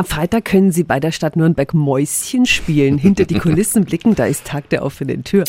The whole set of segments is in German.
Am Freitag können Sie bei der Stadt Nürnberg Mäuschen spielen. Hinter die Kulissen blicken, da ist Tag der offenen Tür.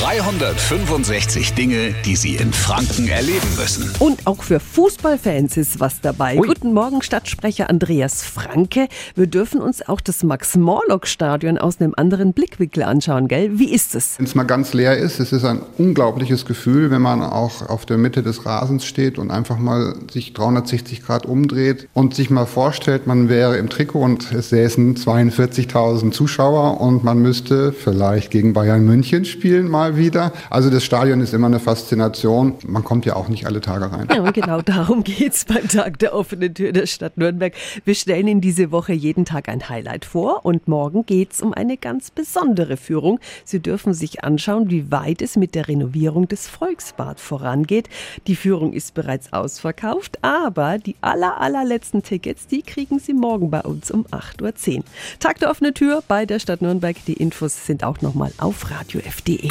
365 Dinge, die Sie in Franken erleben müssen. Und auch für Fußballfans ist was dabei. Ui. Guten Morgen, Stadtsprecher Andreas Franke. Wir dürfen uns auch das Max-Morlock-Stadion aus einem anderen Blickwinkel anschauen, gell? Wie ist es? Wenn es mal ganz leer ist, es ist ein unglaubliches Gefühl, wenn man auch auf der Mitte des Rasens steht und einfach mal sich 360 Grad umdreht und sich mal vorstellt, man wäre im Trikot und es säßen 42.000 Zuschauer und man müsste vielleicht gegen Bayern München spielen mal wieder. Also das Stadion ist immer eine Faszination. Man kommt ja auch nicht alle Tage rein. Ja, genau darum geht's beim Tag der offenen Tür der Stadt Nürnberg. Wir stellen Ihnen diese Woche jeden Tag ein Highlight vor und morgen geht's um eine ganz besondere Führung. Sie dürfen sich anschauen, wie weit es mit der Renovierung des Volksbad vorangeht. Die Führung ist bereits ausverkauft, aber die aller, allerletzten Tickets, die kriegen Sie morgen bei uns um 8.10 Uhr. Tag der offenen Tür bei der Stadt Nürnberg. Die Infos sind auch nochmal auf radiof.de.